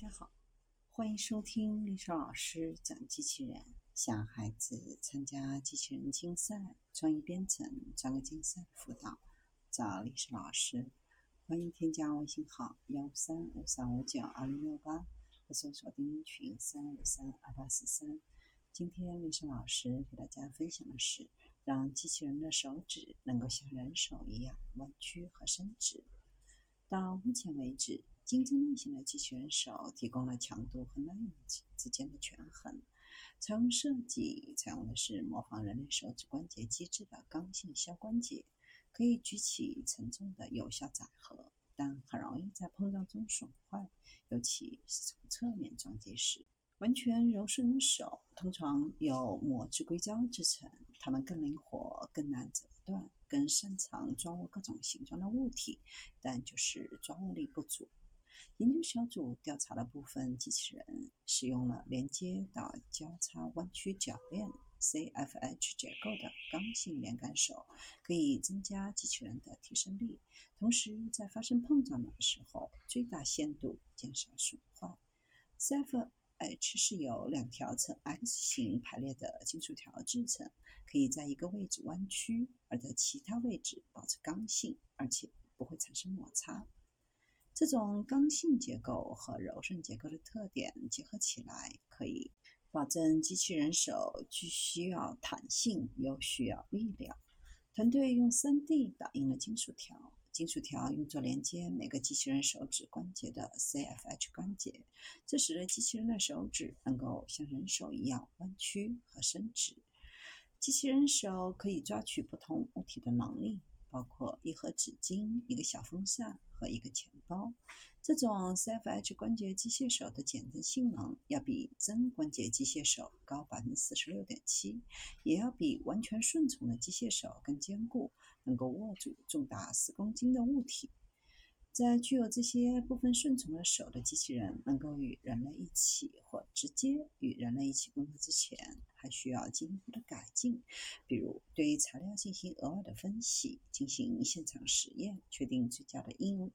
大家好，欢迎收听丽莎老师讲机器人。想孩子参加机器人竞赛、创意编程、创客竞赛辅导，找丽莎老师。欢迎添加微信号幺三五三五九二零六八，或搜索钉钉群三五三二八四三。今天丽莎老师给大家分享的是，让机器人的手指能够像人手一样弯曲和伸直。到目前为止。竞争类型的机器人手提供了强度和耐用之间的权衡。采用设计采用的是模仿人类手指关节机制的刚性削关节，可以举起沉重的有效载荷，但很容易在碰撞中损坏，尤其是从侧面撞击时。完全柔顺的手通常由膜质硅胶制成，它们更灵活、更难折断、更擅长抓握各种形状的物体，但就是抓握力不足。研究小组调查的部分机器人使用了连接到交叉弯曲铰链 （CFH） 结构的刚性连杆手，可以增加机器人的提升力，同时在发生碰撞的时候最大限度减少损坏。CFH 是由两条呈 X 型排列的金属条制成，可以在一个位置弯曲，而在其他位置保持刚性，而且不会产生摩擦。这种刚性结构和柔顺结构的特点结合起来，可以保证机器人手既需要弹性又需要力量。团队用 3D 打印了金属条，金属条用作连接每个机器人手指关节的 CFH 关节，这使得机器人的手指能够像人手一样弯曲和伸直。机器人手可以抓取不同物体的能力。包括一盒纸巾、一个小风扇和一个钱包。这种 CFH 关节机械手的减震性能要比真关节机械手高百分之四十六点七，也要比完全顺从的机械手更坚固，能够握住重达四公斤的物体。在具有这些部分顺从的手的机器人能够与人类一起或直接与人类一起工作之前，还需要进一步的改进，比如对材料进行额外的分析，进行现场实验，确定最佳的应用